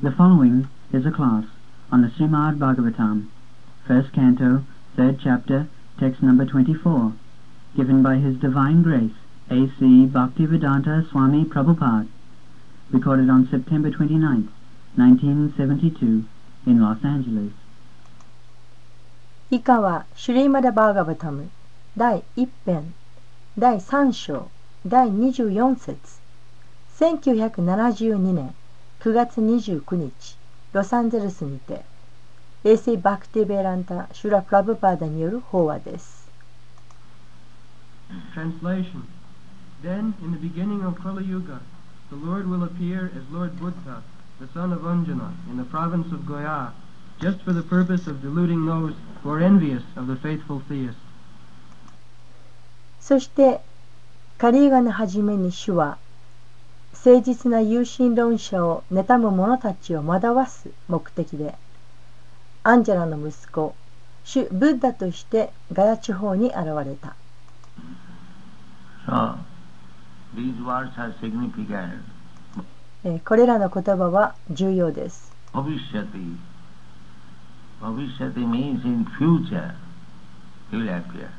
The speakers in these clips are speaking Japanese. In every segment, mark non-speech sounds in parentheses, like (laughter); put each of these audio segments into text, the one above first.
The following is a class on the Srimad Bhagavatam, first canto, third chapter, text number 24, given by His Divine Grace, A.C. Bhaktivedanta Swami Prabhupada, recorded on September 29, 1972, in Los Angeles. 以下はシュリーマダ・バーガバタム第1編第3章第24節1972年 9月29日ロサンゼルスにて衛星バクティベランタ・シュラ・プラブパーダによる法話です Translation Then, in the beginning of Kali Yuga, the Lord will appear as Lord Buddha, the son of Anjana, in the province of Goya, just for the purpose of deluding those who are envious of the faithful theists. そしてカリーガの初めに主は誠実な有神論者を妬む者たちを惑わす目的でアンジェラの息子主ブッダとしてガヤ地方に現れた So, これらの言葉は重要です Bhavishyati. Bhavishyati means in future he will appear.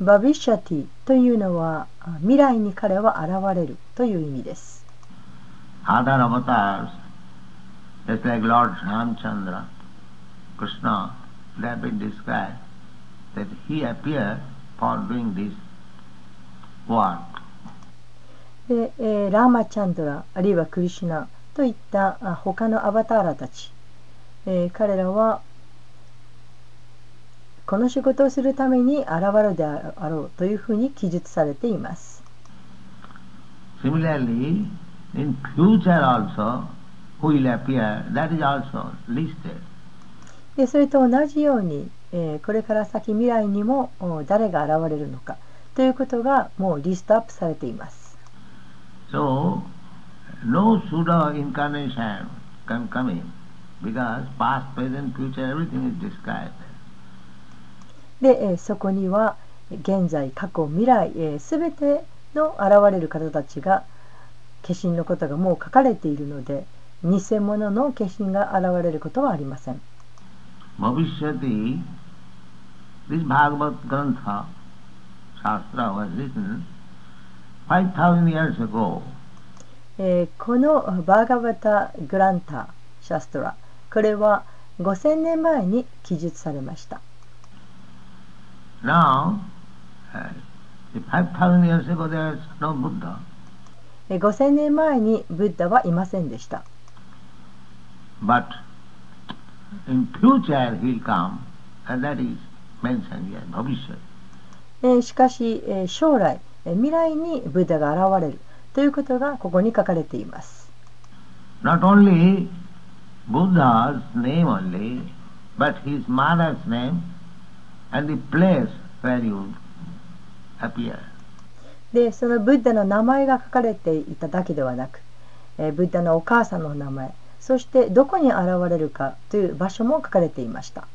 バビシャティというのはあ未来に彼は現れるという意味です Other avatars, just like Lord Ramchandra, Krishna, they have been described that he appeared for doing this work. で、えーラーマチャンドラあるいはクリシュナといったあ他のアバターラたち、えー彼らはこの仕事をするために現れるであろうというふうに記述されています Similarly, in future also, who will appear, that is also listed. でそれと同じように、えーこれから先未来にもお誰が現れるのかということがもうリストアップされています So, no pseudo incarnation can come in because past, present, future, everything is described. で、えーそこには現在過去未来すべ、全ての現れる方たちが化身のことがもう書かれているので偽物の化身が現れることはありません。Bhavishyati, this Bhagavad Grantha, Shastra was written 5000 years ago. えーこのバーガバタ・グランタ・シャストラこれは5000年前に記述されました5000年前にブッダはいませんでした。しかし、将来、未来にブッダが現れるということがここに書かれています。Not only, but his mother's name and the place where he would appear. でそのブッダの名前が書かれていただけではなく、えーブッダのお母さんの名前そしてどこに現れるかという場所も書かれていました、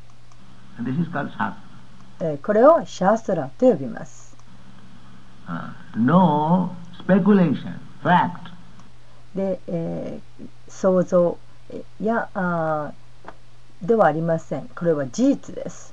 this is called. えーこれをシャーストラと呼びます Uh, no speculation, fact. で、えー想像えやあーではありませんこれは事実です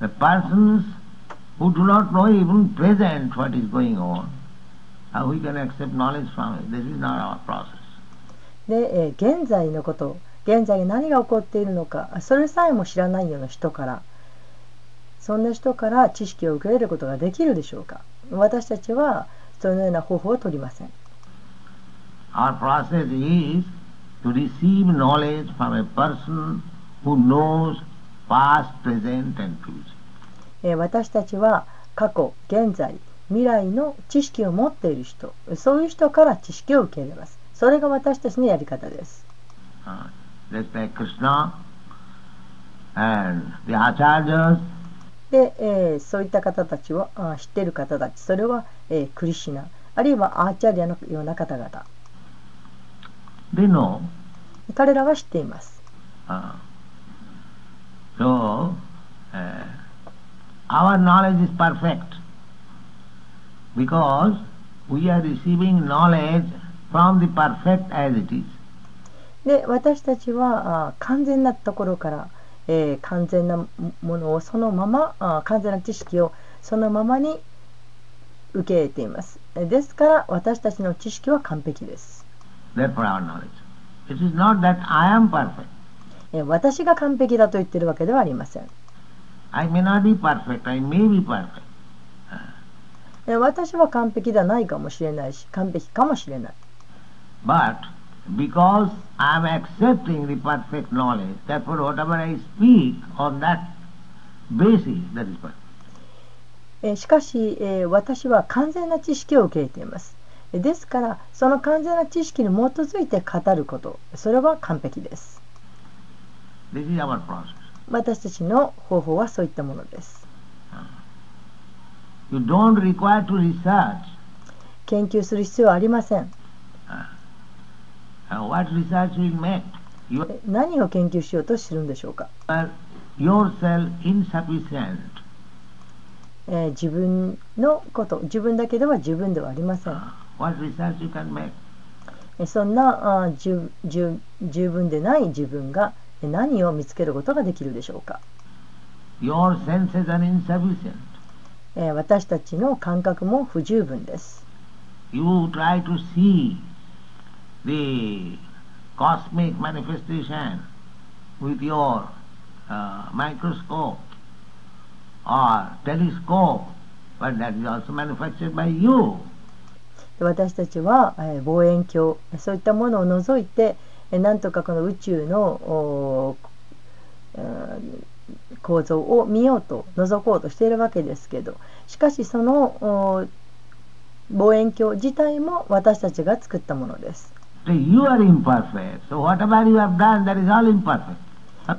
The persons who do not know even present what is going on, how we can accept knowledge from it? This is not our process. で、えー現在のこと現在に何が起こっているのかそれさえも知らないような人からそんな人から知識を受け入れることができるでしょうか私たちはそのような方法を取りません Our process is to receive knowledge from a person who knows past, present, and future. えー私たちは過去現在未来の知識を持っている人そういう人から知識を受け入れます。それが私たちのやり方です。Uh, で、えーそういった方たちをあ知っている方たちそれは、えークリシュナあるいはアーチャリアのような方々。They know. 彼らは知っています。Uh, so, uh, our knowledge is perfect because we are receiving knowledge from the perfect as it is. で私たちはあ完全なところから、えー完全なもものをそのままあ完全な知識をそのままに受け入れていますえですから私たちの知識は完璧です、Therefore our knowledge. It is not that I am perfect. えー私が完璧だと言ってるわけではありません I may not be perfect, I may be perfect. えー私は完璧ではないかもしれないし完璧かもしれない But because I am accepting the perfect knowledge, therefore whatever I speak on that basis, that is perfect. えーしかし、えー私は完全な知識を受け入れていますえーですからその完全な知識に基づいて語ることそれは完璧です This is our process. 私たちの方法はそういったものです You don't require to research. 研究する必要はありません Uh, what research will make? You え何を研究しようとするんでしょうか、yourself insufficient. えー自分のこと自分だけでは十分ではありません Uh, what research you can make? えそんなあ十十十分でない自分がえ何を見つけることができるでしょうか、Your senses are insufficient. えー私たちの感覚も不十分です You try to see the cosmic manifestation with your uh, microscope or telescope, but that is also manufactured by you. で私たちは、えー望遠鏡そういったものを除いてえなんとかこの宇宙の構造を見ようと覗こうとしているわけですけどしかしそのお望遠鏡自体も私たちが作ったものです、So you are imperfect. So whatever you have done, that is all imperfect.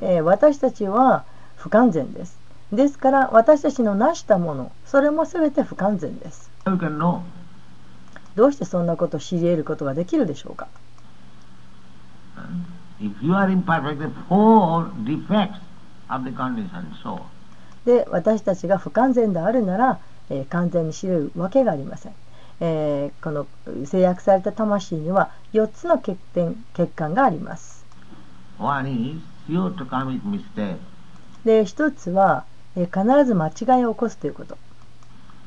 (laughs) えー私たちは不完全ですですから私たちの成したものそれも全て不完全です.どうしてそんなことを知り得ることができるでしょうか？If you are imperfect, the four defects of the condition. So, で私たちが不完全であるなら、えー完全に知れるわけがありません、えーこの制約された魂には4つの欠点欠陥があります one is sure to commit mistake. で1つは、えー必ず間違いを起こすということ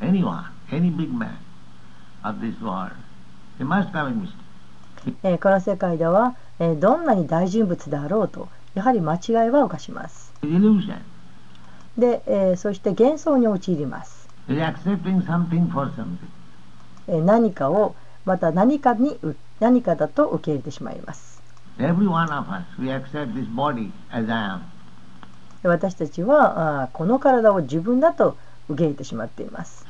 Anyone, any big man of this world, he must commit mistake. えーこの世界では、えー、どんなに大人物であろうとやはり間違いは犯します。で、えー、そして幻想に陥ります。何かをまた何か,に何かだと受け入れてしまいます。私たちはあこの体を自分だと受け入れてしまっています。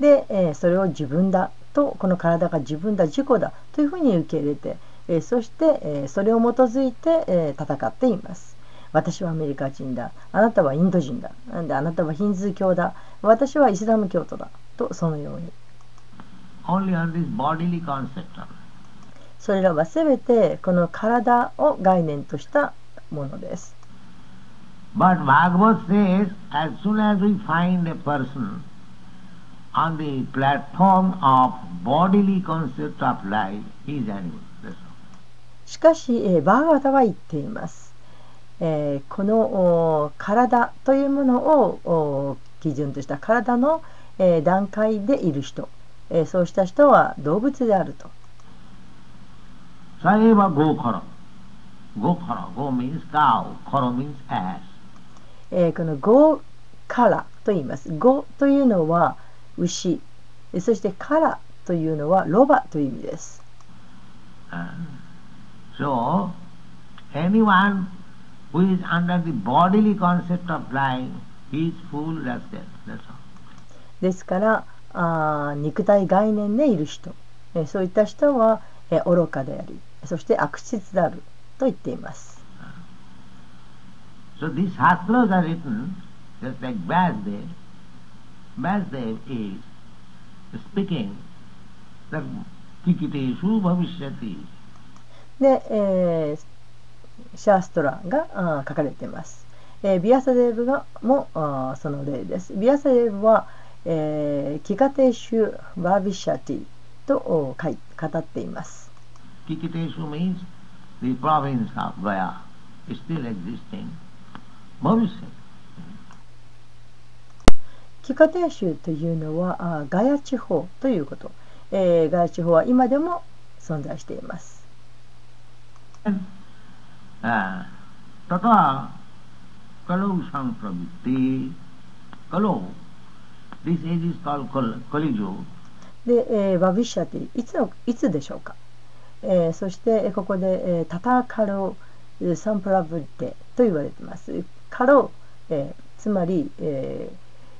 で、えーそれを自分だとこの体が自分だ自己だというふうに受け入れて、えーそして、えーそれを基づいて、えー戦っています。私はアメリカ人だ。あなたはインド人だ。なんであなたはヒンズー教だ。私はイスラム教徒だとそのように.それらは全てこの体を概念としたものです。But Bhagavad says, as soon as we find a person しかし、えー、バーガータは言っています。えー、この体というものを基準とした体の、えー、段階でいる人、えー、そうした人は動物であると。例えば、ゴーカロ。ゴーカロ。ゴー means ロ means、え、このゴーカラと言います。ゴーというのは、牛えーそして「カラ」というのはロバという意味です Uh, so, anyone who is under the bodily concept of life, is fool rascal. That's all. ですからあー肉体概念でいる人、えーそういった人は、えー愚かでありそして悪質であると言っています。So these shastras are written just like Vyasdev. Vyasdev is で、えー、シャーストラがあ書かれています。えー、ビアサデーブがもあーその例です。ビアサデーブは、キカテーシュ・バービシャティと書い語っています。キカテーシュは。ーシュというのはあーガヤ地方ということ、えーガヤ地方は今でも存在しています。Uh. で、えーバビシャティいつのいつでしょうか、えーそしてえーここで、えータタカロえーサンプラブテと言われていますカロ、えーつまり、えー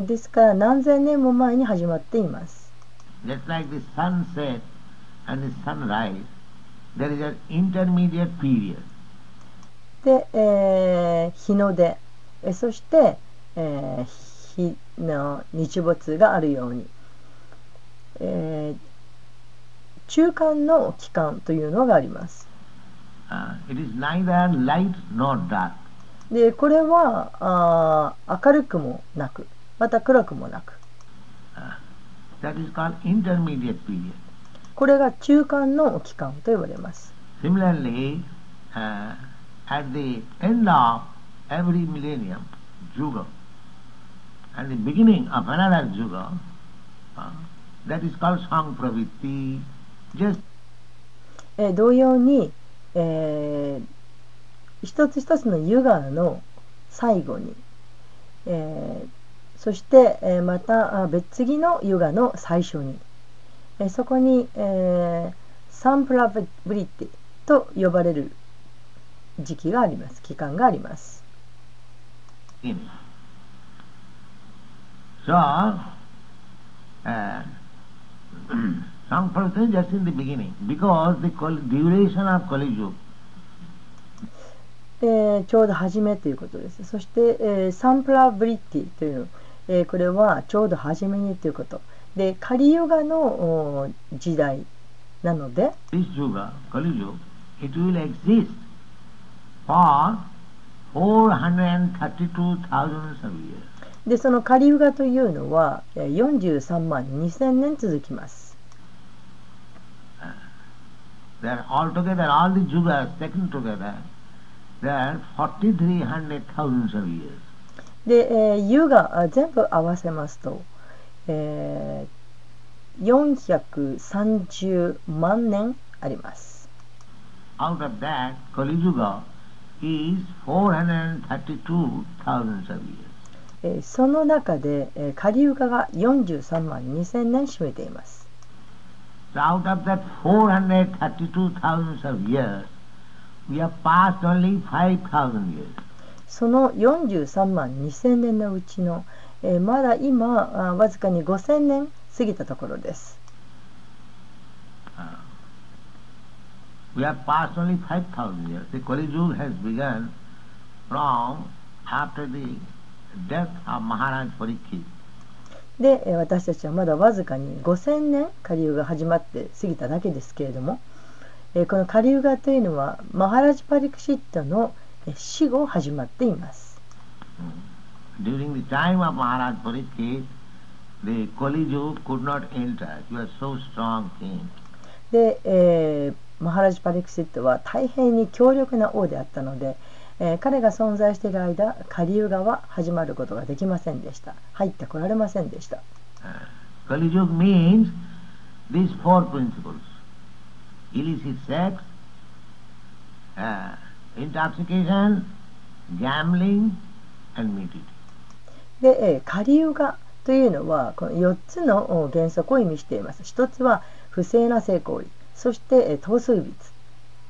ですから何千年も前に始まっています。で、えー、日の出、そして、えー、日の日没があるように、えー、中間の期間というのがあります。で、これはあ明るくもなく。また暗くもなく That is called intermediate period. これが中間の期間と言われます。Similarly, uh, at the end of every millennium, Yuga, and the beginning of another Yuga, uh, that is called Sampravitti. Just えー同様に、えー一つ一つのユガの最後に、えーそして、えーまたあ別次のユガの最初に、えーそこに、えーサンプラブリティと呼ばれる時期があります期間があります。in. So, uh, just in the beginning, because the duration of Kali Yuga えーちょうど初めということです。そして、えーサンプラブリティという、えーこれはちょうど初めにということ。で、カリヨガのお時代なので、this Yuga, Kali Yuga, it will exist for 432,000 of years. でそのカリヨガというのはえー43万2000年続きます。Are altogether, all the Yugas taken together, there are 4,300,000 of years. で、えー、湯が全部合わせますと、えー、430万年あります。その中で、カリウカが43万2000年占めています。その43万2000年のうちの、えーまだ今あわずかに5000年過ぎたところです。We have passed only 5,000 years. The Kali Yuga has begun from after the death of Maharaj Parikshit. で、えー私たちはまだわずかに5000年カリユガが始まって過ぎただけですけれども、えーこのカリユガというのはマハラジパリクシットのえー死後始まっています。During the time of Maharaj Parikshit, the Kali Yuga could not enter. He was so strong king. で、えーマハラジパリクシットは大変に強力な王であったので、えー彼が存在している間カリユガは始まることができませんでした入ってこられませんでした Uh, Kali Yuga means these four principles. Illicit sex, uh, intoxication, gambling, and で、えー、カリウガというのはこの4つの原則を意味しています。1つは不正な性行為、そして糖水物、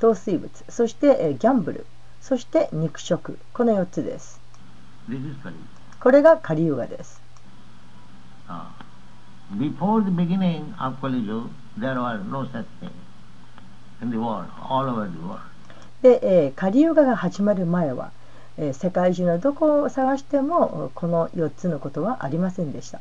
糖水物そして、えー、ギャンブル、そして肉食、この4つです。これがカリウガです。Before the beginning of Kaliju, there was no such thing in the world, all over the world. で、えーカリユガが始まる前は、えー世界中のどこを探してもこの4つのことはありませんでした。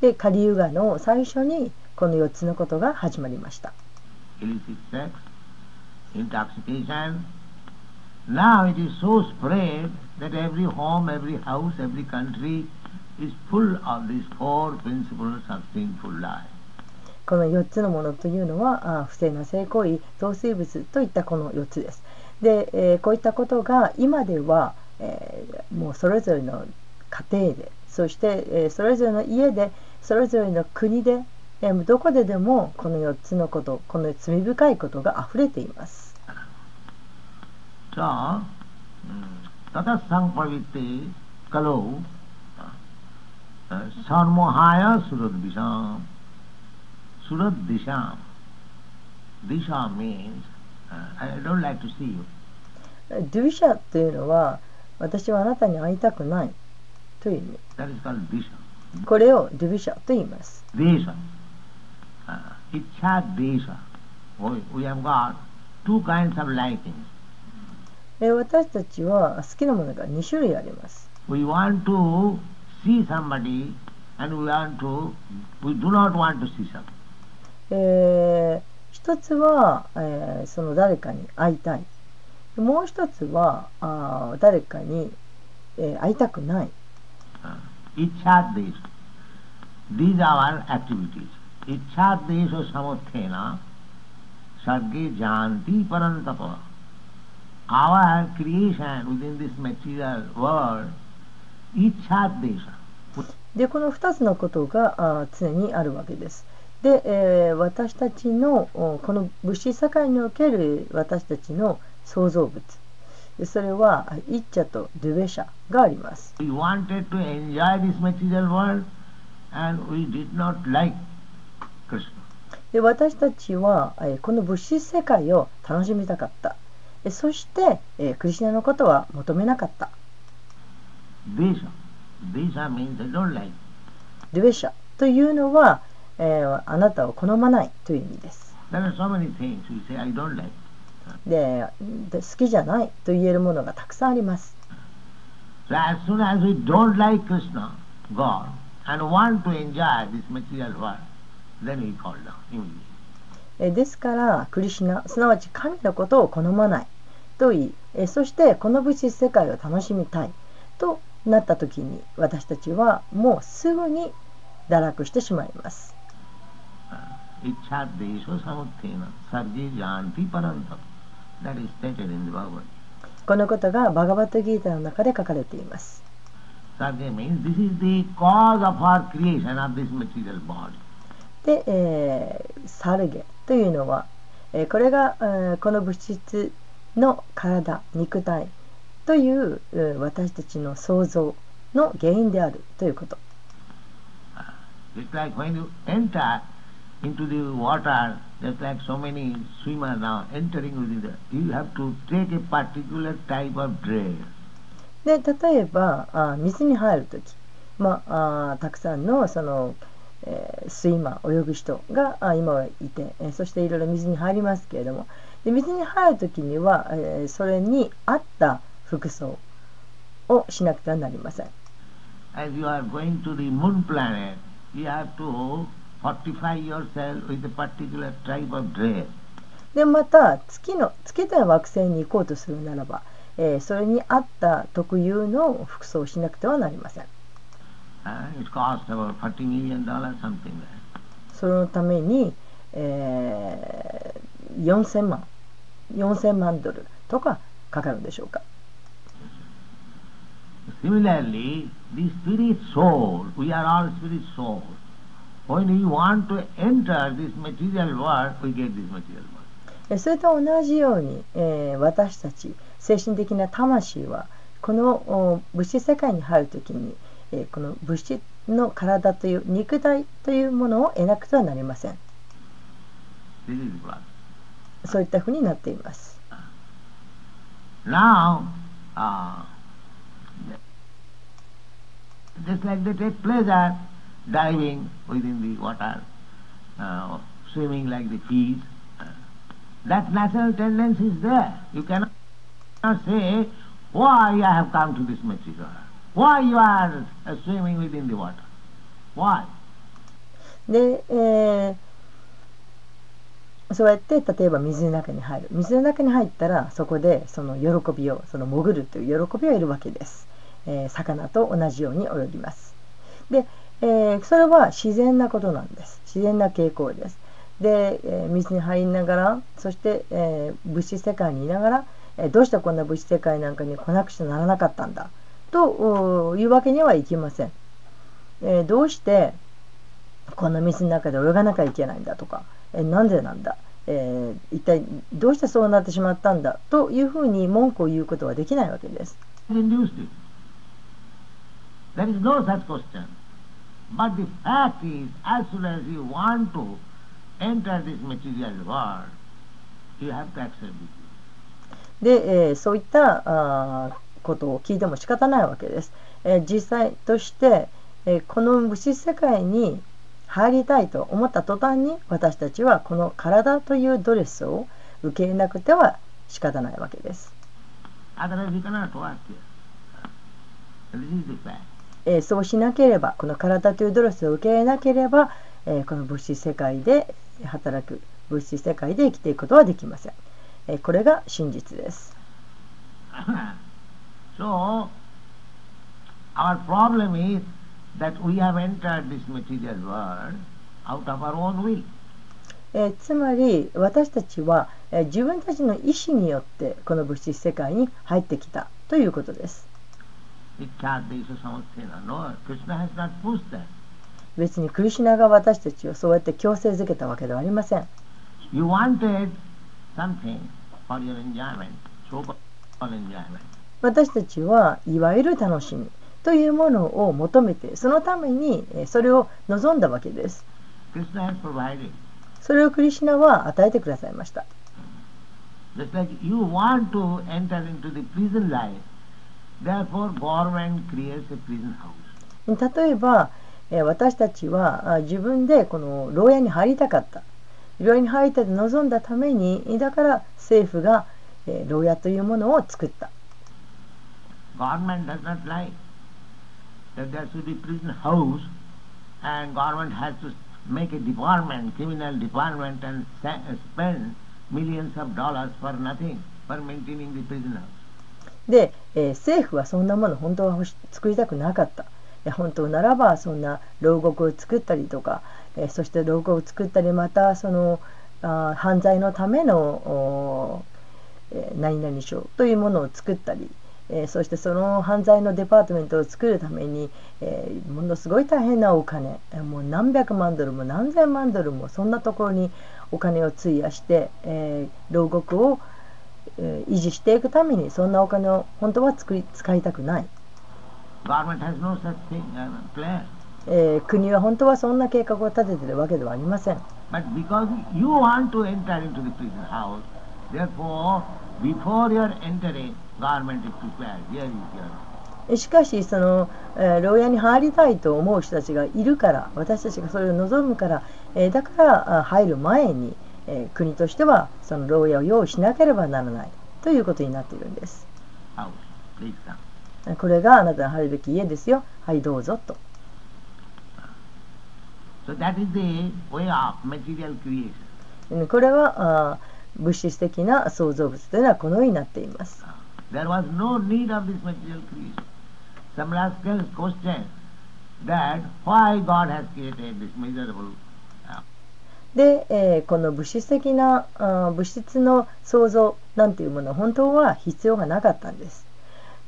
で、カリユガの最初にこの4つのことが始まりました。Now it is so spread that every home, every house, every country is full of these four principles of sinful life. この4つのものというのはあ不正な性行為糖水物といったこの4つです。で、えーこういったことが今では、えーもうそれぞれの家庭でそして、えーそれぞれの家でそれぞれの国で、えーどこででもこの4つのことこの罪深いことが溢れています。So, mm, tatasang pavitte kalau uh, sarmohaya suradvisham. Suradvisham. Disha means, uh, I don't like to see you. ドゥイシャというのは私はあなたに会いたくないという意味。That is called disha. これをドゥビシャと言います。Desha. Uh, Ichha desha. We, we have got two kinds of likings. えー私たちは好きなものが2種類あります。We want to see somebody and we want to, we do not want to see somebody. え、一つは、え、その誰かに会いたい。もう一つは、あ誰かに、え、会いたくない。でこの2つのことがあ常にあるわけです。で、えー私たちのおこの物質社会における私たちの創造物でそれはあイッチャとドゥベシャがあります。We wanted to enjoy this material world and we did not like Krishna. で私たちは、えーこの物質世界を楽しみたかった。えそして、えークリシナのことは求めなかった。ドゥベシャというのは、え、あなたを好まないという意味です。で、好きじゃないと言えるものがたくさんあります。ですから、クリシナ、すなわち神のことを好まないと言い、え、そしてこの物質世界を楽しみたいとなった時に、私たちはもうすぐに堕落してしまいます。このことがバガバットギータの中で書かれています。で、えー、サルゲというのは、えー、これが、えー、この物質の体、肉体という、え、私たちの想像の原因であるということ。Into the water, just like so many swimmers now entering within the, you have to take a particular type of dress. で例えばあ水に入る時、まあ、あたくさんのその、えースイマー泳ぐ人があ今はいて、えーそしていろいろ水に入りますけれどもで水に入る時には、えーそれに合った服装をしなくてはなりません。As you are going to the moon planet, you have to でまた月の月で惑星に行こうとするならば、え、それに合った特有の服装をしなくてはなりません。そのために、えー、4000万4000万ドルとかかかるでしょうか Similarly, the spirit soul, we are all spirit soul. それと同じように、えー、私たち精神的な魂はこの物質世界に入るときに、え、この物質の体という肉体というものを得なくてはなりません。そういったふうになっています、diving within the water, uh, swimming like the fish, that natural tendency is there. You cannot say, why I have come to this material? Why you are uh, swimming within the water? Why? で、えーそうやって例えば水の中に入る水の中に入ったらそこでその喜びをその潜るという喜びを得るわけです、えー魚と同じように泳ぎますで、えーそれは自然なことなんです。自然な傾向です。で、えー水に入りながらそして、えー物質世界にいながら、えーどうしてこんな物質世界なんかに来なくちゃならなかったんだ？というわけにはいきません、えーどうしてこの水の中で泳がなきゃいけないんだとか、えなんでなんだ、えー一体どうしてそうなってしまったんだ？というふうに文句を言うことはできないわけです。induced it. There is no such question. で、えー、そういったあことを聞いても仕方ないわけです。えー、実際として、えー、この物質世界に入りたいと思った途端に私たちはこの体というドレスを受け入れなくては仕方ないわけです。えーそうしなければこの体というドレスを受け入れなければ、えーこの物質世界で働く物質世界で生きていくことはできません、えーこれが真実です。(laughs) So, our problem is that we have entered this material world out of our own will. えーつまり私たちは、えー自分たちの意思によってこの物質世界に入ってきたということです別にクリシナが私たちをそうやって強制づけたわけではありません。私たちはいわゆる楽しみというものを求めてそのためにそれを望んだわけです。それをクリシナは与えてくださいました。Just like you want to enter into the prison life. 例えば、えー私たちはあ自分でこの牢屋に入りたかった牢屋に入りたいと望んだためにだから政府が、えー牢屋というものを作った Government does not like that there should be prison house and government has to make a department, criminal department and spend millions of dollars for nothing, for maintaining the prison house. で、えー政府はそんなもの本当は作りたくなかった。いや本当ならばそんな牢獄を作ったりとか、えーそして牢獄を作ったりまたそのあ犯罪のためのえー何々省というものを作ったり、えーそしてその犯罪のデパートメントを作るために、えーものすごい大変なお金えもう何百万ドルも何千万ドルもそんなところにお金を費やして、え牢獄を、維持していくためにそんなお金を本当は作り使いたくない、no え、国は本当はそんな計画を立ててるわけではありません。しかしその、えー、牢屋に入りたいと思う人たちがいるから私たちがそれを望むから、えー、だから入る前にえー国としてはその牢屋を用意しなければならないということになっているんです.これがあなたの入るべき家ですよはいどうぞと So that is the way of material creation. うんこれはあー物質的な創造物というのはこのようになっています There was no need of this material creation. Some rascals question that why God has created this miserable で、えーこの物質的なあー物質の創造なんていうものは本当は必要がなかったんです。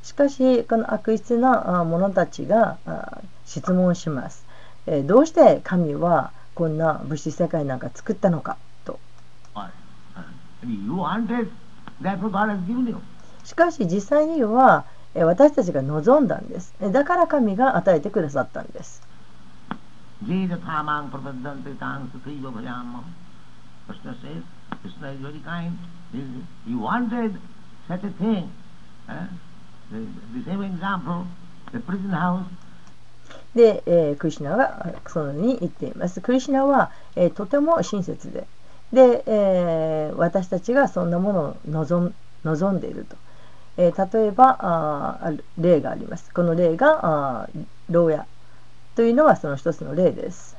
しかしこの悪質なあ者たちがあ質問します、えーどうして神はこんな物質世界なんか作ったのかと。uh. しかし実際にはえー私たちが望んだんです。えーだから神が与えてくださったんですで、えー、クリシナはそのに言っています。クリシナは、えー、とても親切で,で、えー、私たちがそんなものを望ん,望んでいると。えー、例えばあ、例があります。この例が、牢屋というのはその一つの例です。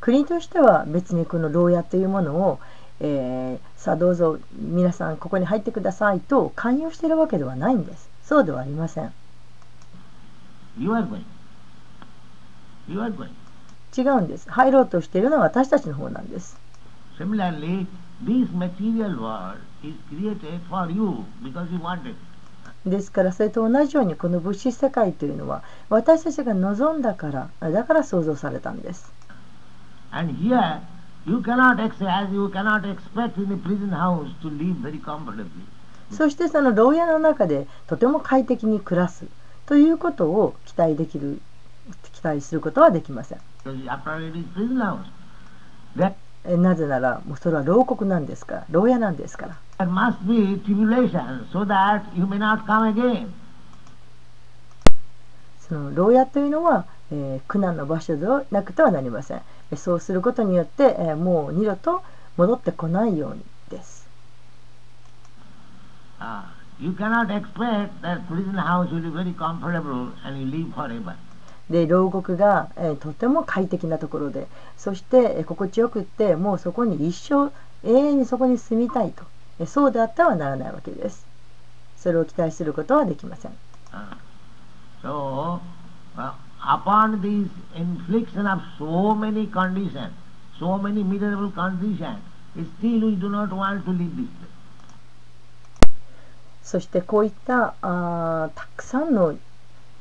国としては別にこの牢屋というものを、えー、さあどうぞ皆さんここに入ってくださいと勧誘しているわけではないんです。そうではありません。You are going. You are going. 違うんです。入ろうとしているのは私たちの方なんです。Similarly, ですからそれと同じようにこの物資世界というのは私たちが望んだからだから想像されたんです。そしてその牢屋の中でとても快適に暮らすということを期待できる期待することはできません。なぜなら、もうそれは牢獄なんですから、牢屋なんですから。その牢屋というのは、え、苦難の場所でなくてはなりません。そうすることによって、え、もう二度と戻ってこないようにです。Uh. で牢獄が、えーとても快適なところでそして、えー心地よくってもうそこに一生永遠にそこに住みたいと、えーそうであってはならないわけですそれを期待することはできません Ah. So, uh, upon this infliction of so many conditions, so many miserable conditions, still we do not want to leave this. そしてこういったあーたくさんの、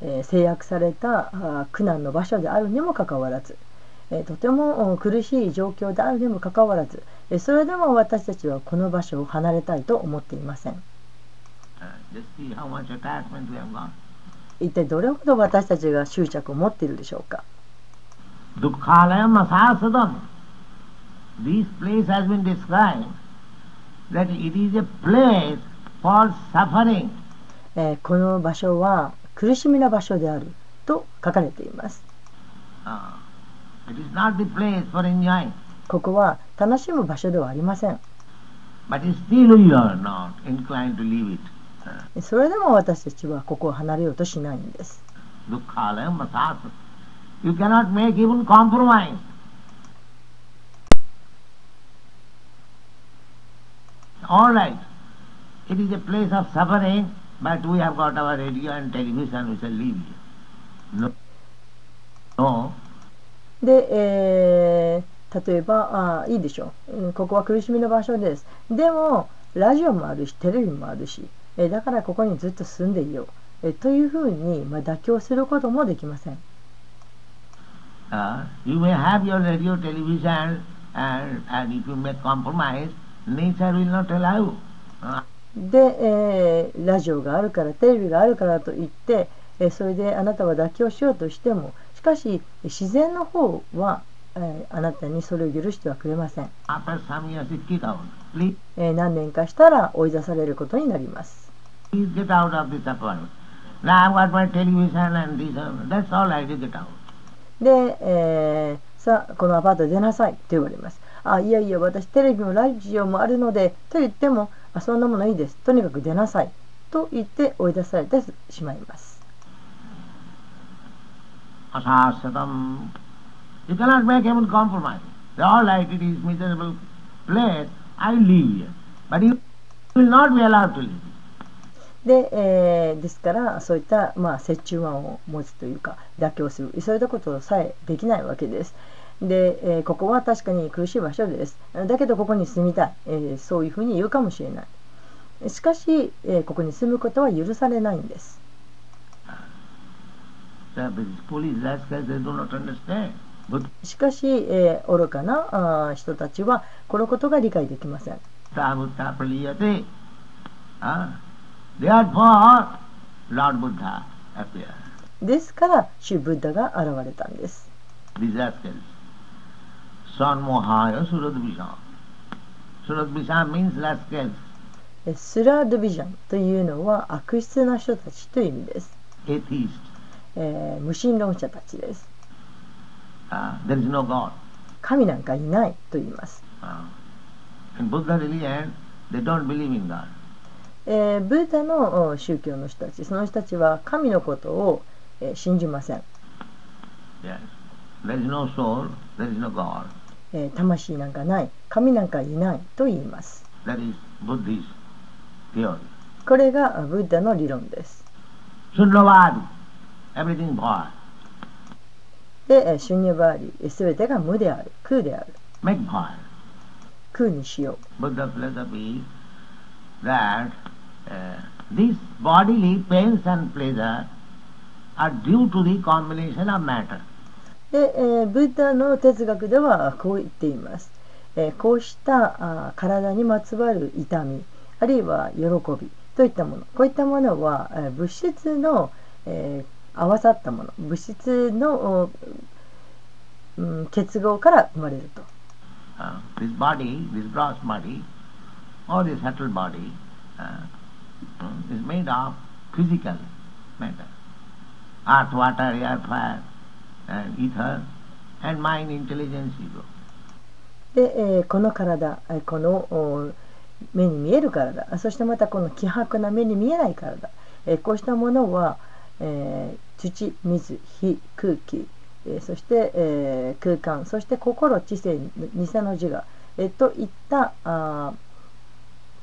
えー、制約されたあ苦難の場所であるにもかかわらず、えー、とても苦しい状況であるにもかかわらず、えー、それでも私たちはこの場所を離れたいと思っていません。一体どれほど私たちが執着を持っているでしょうか。This この場所は苦しみの場所であると書かれています。ここは楽しむ場所ではありません。それでも私たちはここを離れようとしないんです。But we have got our radio and television, we shall leave here. No. No. で、えー例えばあーいいでしょう、うんここは苦しみの場所ですでもラジオもあるしテレビもあるし、えーだからここにずっと住んでいよう、えーというふうに、まあ、妥協することもできません Uh, you may have your radio, television, and, and if you make compromise, nature will not allow. Uh, で、えーラジオがあるからテレビがあるからといって、えーそれであなたは妥協しようとしてもしかし自然の方は、えーあなたにそれを許してはくれません、えー何年かしたら追い出されることになります.で、えーさあこのアパート出なさいと言われます。あいやいや私テレビもラジオもあるのでと言ってもそんなものいいです。とにかく出なさい。と言って追い出されてしまいます。で,えー、ですから、そういった折衷、ま、案を持つというか、妥協する、そういったことさえできないわけです。で、えーここは確かに苦しい場所です。だけどここに住みたい、えーそういうふうに言うかもしれない。しかし、えーここに住むことは許されないんです。しかし、えー愚かなあー人たちはこのことが理解できません. Ah. ですから主ブッダが現れたんです.スラドビジャンというのは悪質な人たちという意味です。え、無神論者たちです。Uh, 神なんかいないと言います。ブータの宗教の人たち、その人たちは神のことを信じません。Yes. えー魂なんかない神なんかいないと言います.これがあブッダの理論です.で、えーシュニャバーリすべてが無である空である.空にしよ Buddha philosophy is that uh, these bodily pains and pleasure are due to the combination of matter. で、えーブッダの哲学ではこう言っています、えーこうしたあ体にまつわる痛みあるいは喜びといったもの。こういったものは、えー物質の、えー合わさったもの。物質の、うん、結合から生まれると。Uh, this body, this gross body, or the subtle body, uh, is made of physical matter. Earth, water, air, fire, and ether, and mind, intelligence, ego. で、えーこの体えーこのお目に見える体。あそしてまたこの希薄な目に見えない体、えーこうしたものは、えー土水火空気、えーそして、えー空間。そして心知性偽の自我、えーといったあ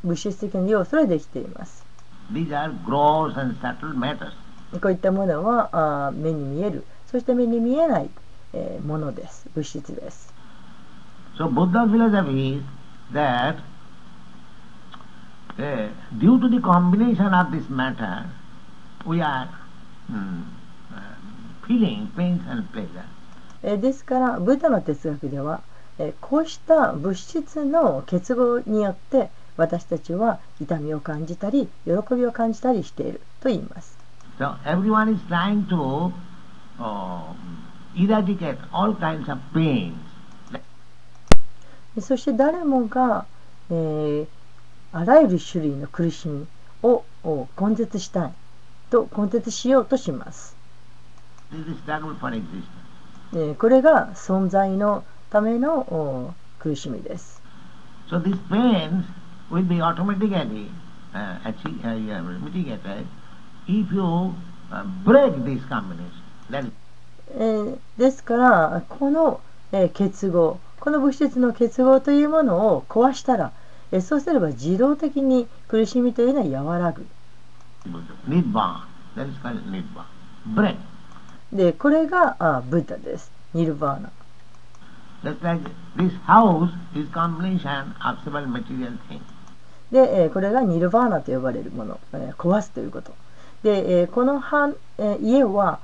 ー物質的な要素でできています。These are gross and subtle matters. こういったものはあー目に見えるそして目に見えない、えーものです物質です So Buddha's philosophy is that uh, due to the combination of this matter, we are mm, uh, feeling pains and pleasure. えーですからブッダの哲学では、えーこうした物質の結合によって私たちは痛みを感じたり喜びを感じたりしていると言います So everyone is trying to そして誰もが、えーあらゆる種類の苦しみをを根絶したいと根絶しようとします、これが存在のためのお苦しみです So these pains will be automatically uh, achieve, uh, mitigated if you uh, break this combination. えーですからこの、えー結合この物質の結合というものを壊したら、えーそうすれば自動的に苦しみというのは和らぐ.でこれがあブッダです。ニルバーナ。Like. で、えーこれがニルバーナと呼ばれるもの、えー壊すということ。で、えーこのはえー家は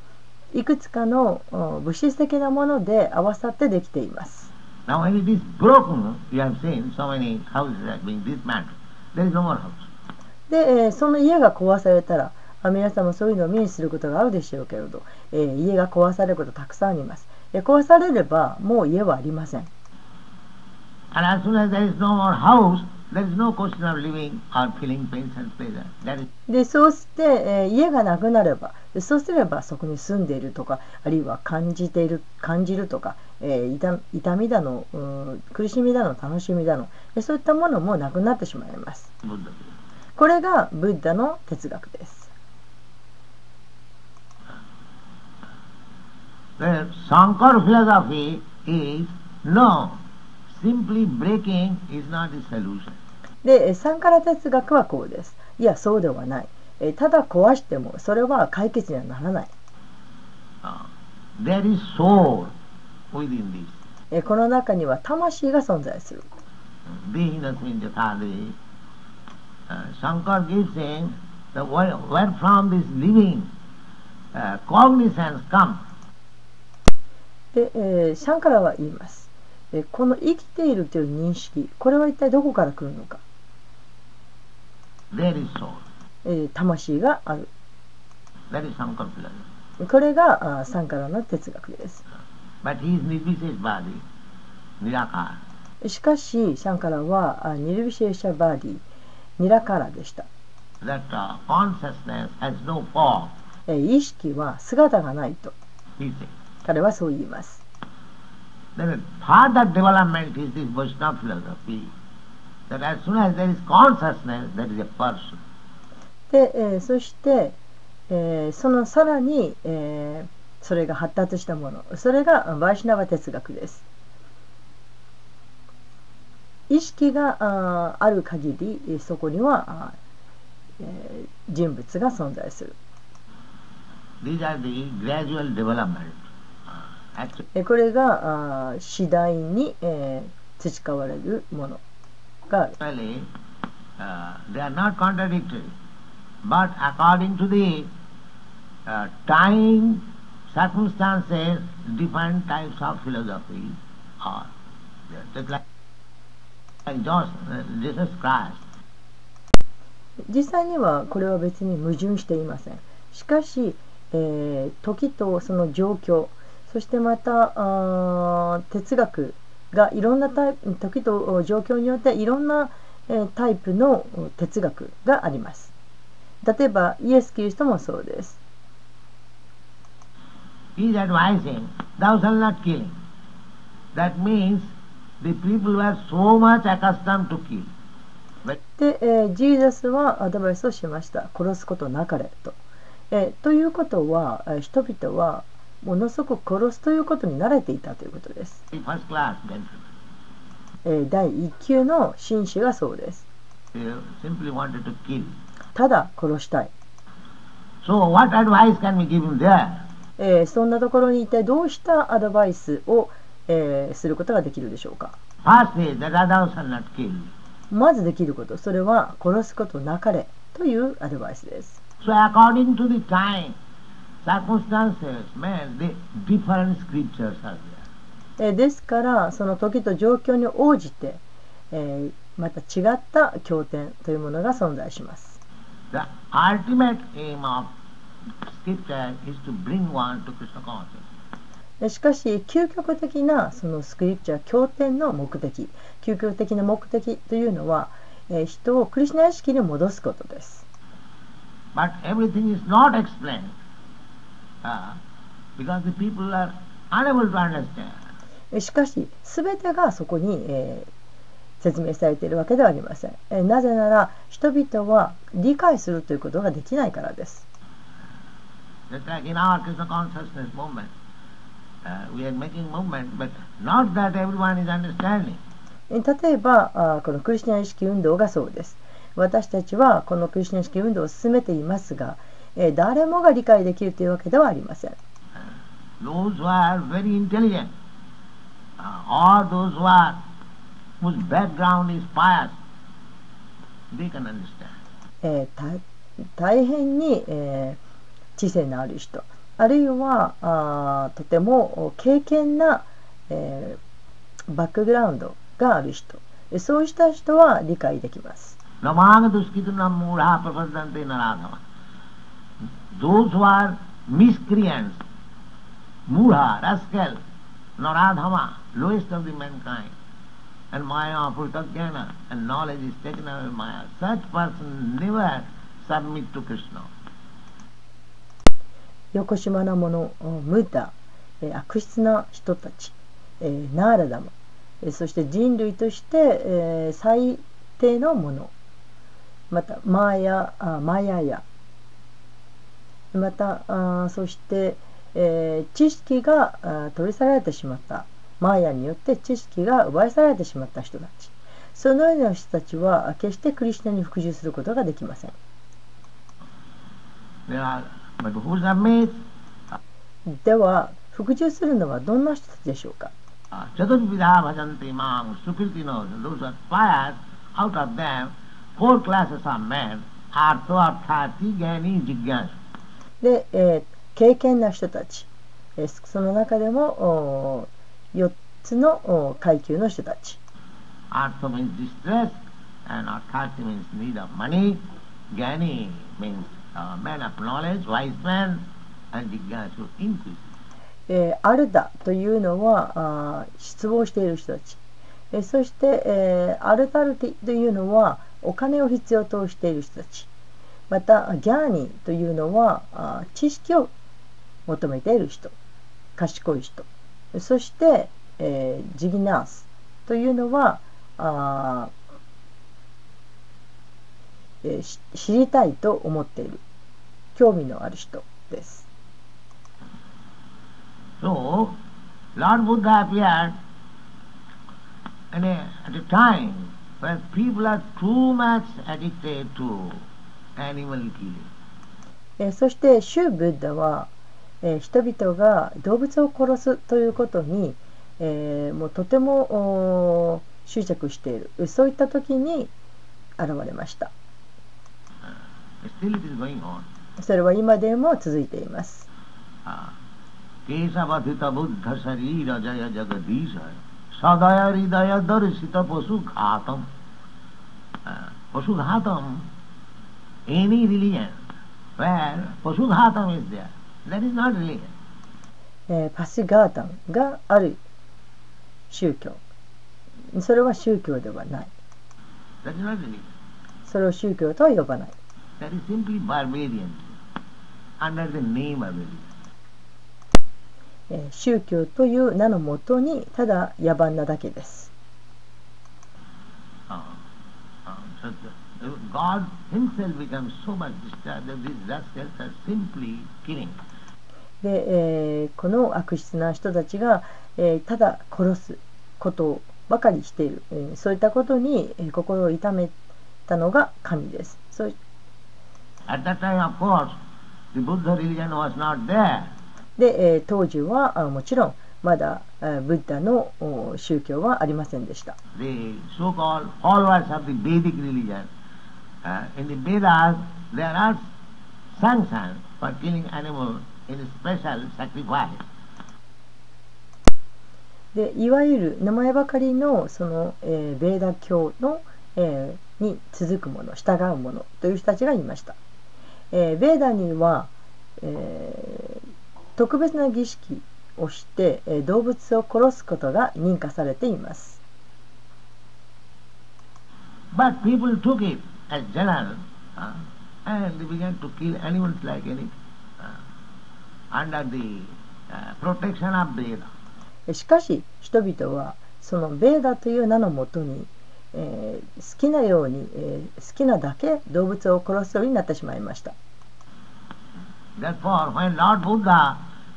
いくつかの物質的なもので合わさってできています。で、その家が壊されたら、皆さんもそういうのを目にすることがあるでしょうけれど、家が壊されることたくさんあります。壊されればもう家はありません。でそうして、えー家がなくなればでそうすればそこに住んでいるとかあるいは感じている感じるとか、えー痛痛みだのうん苦しみだの楽しみだのでそういったものもなくなってしまいます.これがブッダの哲学です。The Sankar philosophy is no, で、サンカラ哲学はこうです。いや、そうではない。ただ壊しても、それは解決にはならない。ええこの中には魂が存在する。シャンカラは言います。この生きているという認識これは一体どこから来るのか？魂がある。これがサンカラの哲学です。しかしサンカラはニルビシェシャバーディニラカラでした意識は姿がないと。彼はそう言います。Then further development is this Vaishnava philosophy. That as soon as there is consciousness, there is a person. で、えーそして、えーそのさらに、えーそれが発達したものそれがバイシナバ哲学です意識があーある限りえーそこにはあーえー人物が存在する These are the gradual development. これが次第に、え、培われるものが。実際にはこれは別に矛盾していません。しかし、え、時とその状況、そしてまた哲学がいろんなタイプ時と状況によっていろんな、えータイプの哲学があります例えばイエス・キリストもそうです he is advising, thou shalt not kill. That means the people were so much accustomed to kill. で、えージーザスはアドバイスをしました殺すことなかれと、えーということはえー人々はものすごく殺すということに慣れていたということです。第1級の紳士がそうです。ただ殺したい。そんなところに一体どうしたアドバイスを、えー、することができるでしょうか？まずできることそれは殺すことなかれというアドバイスです。Circumstances, man, the different scriptures are there. えーですからその時と状況に応じて、えーまた違った経典というものが存在します The ultimate aim of scripture is to bring one to Krishna consciousness. でしかし究極的なそのスクリプチャー経典の目的究極的な目的というのは、えー人をクリシュナ意識に戻すことです But everything is not explained しかし全てがそこに、えー説明されているわけではありません、えーなぜなら人々は理解するということができないからです。Uh, 例えばこのクリシュナ意識運動がそうです。私たちはこのクリシュナ意識運動を進めていますが、え、誰もが理解できるというわけではありません。大変に、えー、知性のある人あるいはあとても敬虔な、えー、バックグラウンドがある人そうした人は理解できます。Those who are miscreants, mudha, rascal, naradhava, lowest of the mankind, and maya, purtagyana, and knowledge is taken away maya, such person never submit to Krishna. 横島なものムダ、えー悪質な人たち、ナーラダマ、えーそして人類として、最低のものまたマーヤあマヤヤまたあそして、えー、知識が取り去られてしまった。マーヤによって知識が奪い去られてしまった人たち。そのような人たちは決してクリスナに服従することができません。では服従するのはどんな人たちでしょうか？Out. で、えー、経験な人たち、えー、その中でも4つの階級の人たち。アルダというのは失望している人たち、えー、そして、えー、アルタルティというのはお金を必要としている人たち。またギャーニーというのは知識を求めている人賢い人そして、えージギナースというのはあ、えー知りたいと思っている興味のある人です。So, Lord Buddha appeared in a, at a time when people are too much addicted to えそして、シュー・ブッダは、え人々が動物を殺すということに、えー、もうとても執着している。そういった時に現れました。それは今でも続いています。サダヤリダヤダルシタポスガータムポスガータム any religion where Pasudhatam is there, that is not religion. えー、パシガータンがある宗教それは宗教ではないそれを宗教とは呼ばない宗教という名のもとにただ野蛮なだけです。Uh, uh, で、えー、この悪質な人たちが、えー、ただ殺すことばかりしている、えー、そういったことに心を痛めたのが神です。で、えー、当時はあもちろんまだ、えー、ブッダの宗教はありませんでした。Uh, in the Vedas, there are sanctions for killing animals in special sacrifice. でいわゆる名前ばかりのその、えーベーダ教の、えーに続くもの従うものという人たちがいました、えーベーダには、えー特別な儀式をして、えー動物を殺すことが認可されています But people took it as general uh, and they began to kill animals like uh, under the uh, protection of Veda. えしかし人々はそのベーダという名のもとに、えー好きなように、えー好きなだけ動物を殺すようになってしまいました Therefore, when Lord Buddha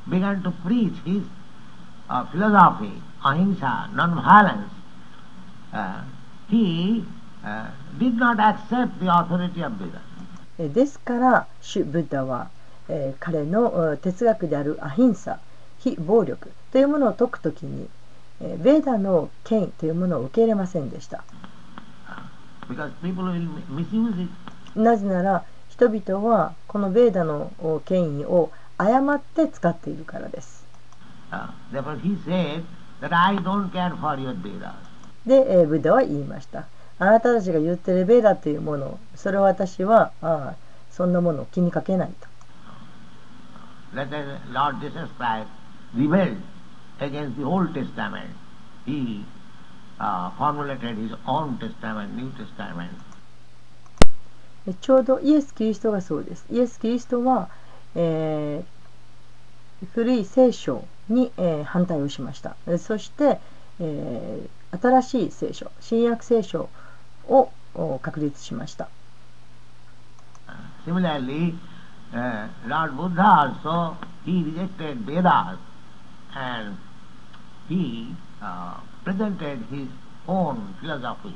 began to preach his uh, philosophy, ahimsa, non-violence, uh, he uh, did not accept the authority of Veda. えーですからシュブッダは、えー彼のえー哲学であるアヒンサ非暴力というものを説くときに、えーベーダの権威というものを受け入れませんでした.なぜなら人々はこのベーダのお権威を誤って使っているからです Uh. で、えーブッダは言いましたあなたたちが言ってるベーダというものそれを私はあーそんなものを気にかけないと That is, Lord Jesus Christ rebelled against the Old Testament. He uh, formulated his own testament, New Testament. でちょうどイエス・キリストがそうです。イエス・キリストは、えー古い聖書に、えー反対をしました。でそして、えー新しい聖書、新約聖書をお確立しました。Similarly, uh, Lord Buddha also, he rejected Vedas and he uh, presented his own philosophy,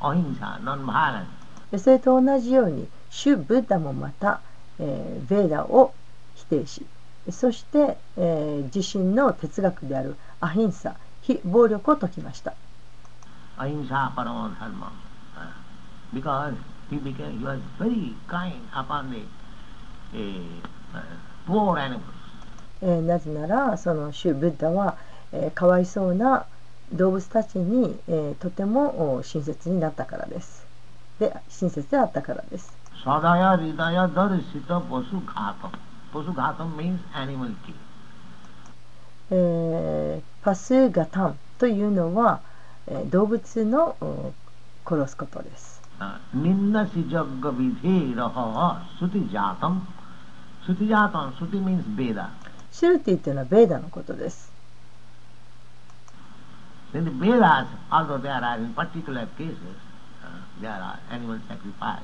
ahimsa, non-violence. でそれと同じように、主ブッダもまた、えーベーダを否定し、そして、えー自身の哲学であるアヒンサ、非暴力を説きました。ahimsa parama dharma. Uh, because he became a very kind upon the なぜならその主ブッダは、かわいそうな動物たちに、とても親切になったからです。で、親切であったからです。サダ・パス・ガタンというのは、動物の殺すことです。Uh, vidhe raha suti jatam. Suti jatam, suti means Veda. シュルティというのはベーダのことです。In the Vedas, although there are in particular cases, uh, there are animal sacrifice.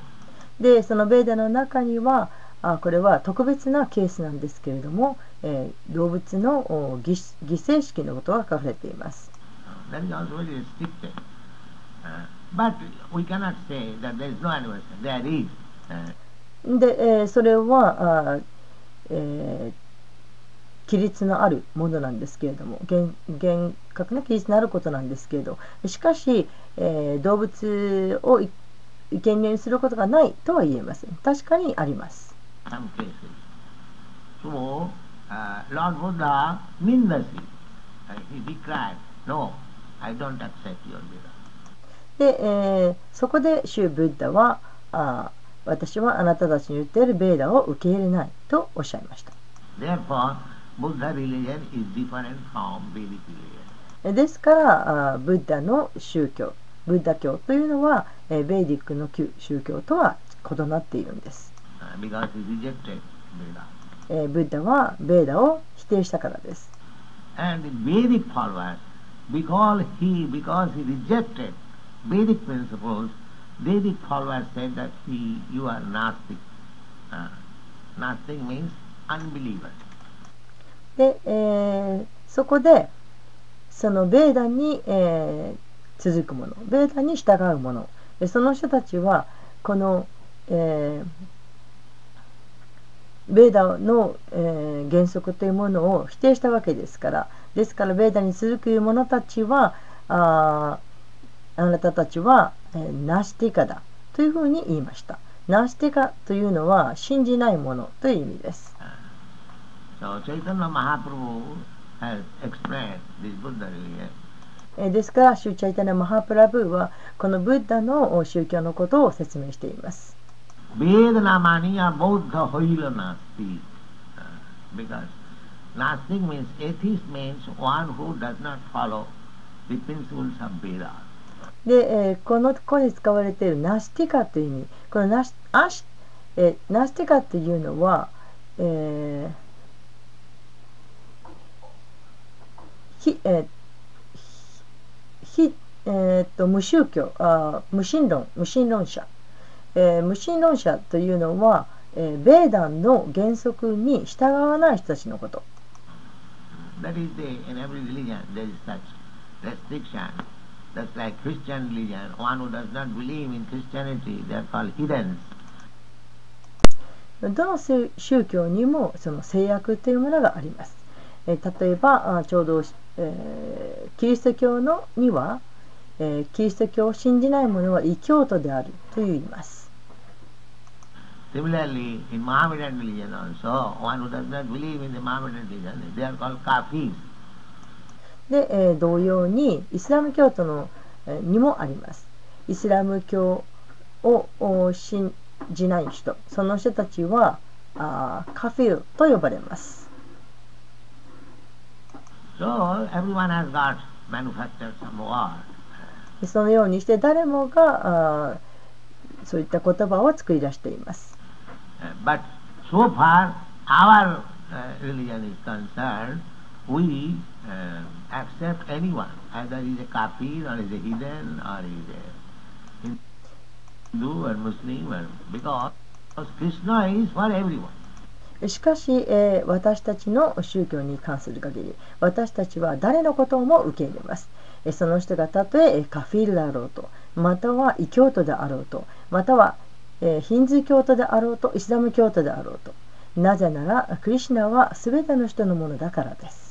でそのベーダの中にはあこれは特別なケースなんですけれども、えー動物のお犠犠牲式のことが書かれています。Uh, That is also very restricted. Uh, で、え、それはあ、え、規律のあるものなんですけれども厳,厳格な規律のあることなんですけれどしかし、え、動物を生贄することがないとは言えません。確かにあります。Some で、えー、そこで習ブッダはあ私はあなたたちに言っているベーダを受け入れないとおっしゃいました。ですから、ブッダの宗教、ブッダ教というのは、えー、ベーディックの旧宗教とは異なっているんです。えー、ブッダはベーダを否定したからです。Vedic principles, Vedic followers said that he, you are Nastic. Uh, Nastic means unbeliever. で、えーそこでそのベーダに、えー続くものベーダに従うものその人たちはこの、えーベーダの、えー原則というものを否定したわけですからですからベーダに続く者たちはああなたたちは、え、ナスティカだというふうに言いました。ナスティカというのは信じないものという意味です。ですから、シューチャイタナ・マハプラブーはこのブッダの宗教のことを説明しています。Because nothing means atheist means one who does not follow the principles of Vedas. で、えーこのここに使われているナシティカという意味、このナシアシ、えーナシティカというのは、えーひえーひえーっと無宗教あ無神論無神論者、えー無神論者というのは、えーベーダンの原則に従わない人たちのこと。That is the, in every religion there is such restriction. That's like Christian religion. One who does not believe in Christianity, they are called heathens. どの宗宗教にもその制約というものがあります。えー例えばあちょうど、えーキリスト教のには、えーキリスト教を信じない者は異教徒であると言います。Similarly, in Mohammedan religion also, one who does not believe in the Mohammedan religion, they are called kafirs. で、えー同様にイスラム教徒の、えーにもあります。イスラム教をお信じない人、その人たちはあーカフィルと呼ばれます。So everyone has got manufactured some. でそのようにして誰もがあーそういった言葉を作り出しています。Uh, But so far, our uh, religion is concerned, we uh, accept anyone, either he's a kafir or is a heathen or is a Hindu or Muslim, or, because Krishna is for everyone. しかし、えー私たちの宗教に関する限り私たちは誰のことも受け入れます。えーその人がたとえカフィールであろうとまたは異教徒であろうとまたは、えーヒンズー教徒であろうとイスラム教徒であろうと。なぜならクリシナは全ての人のものだからです。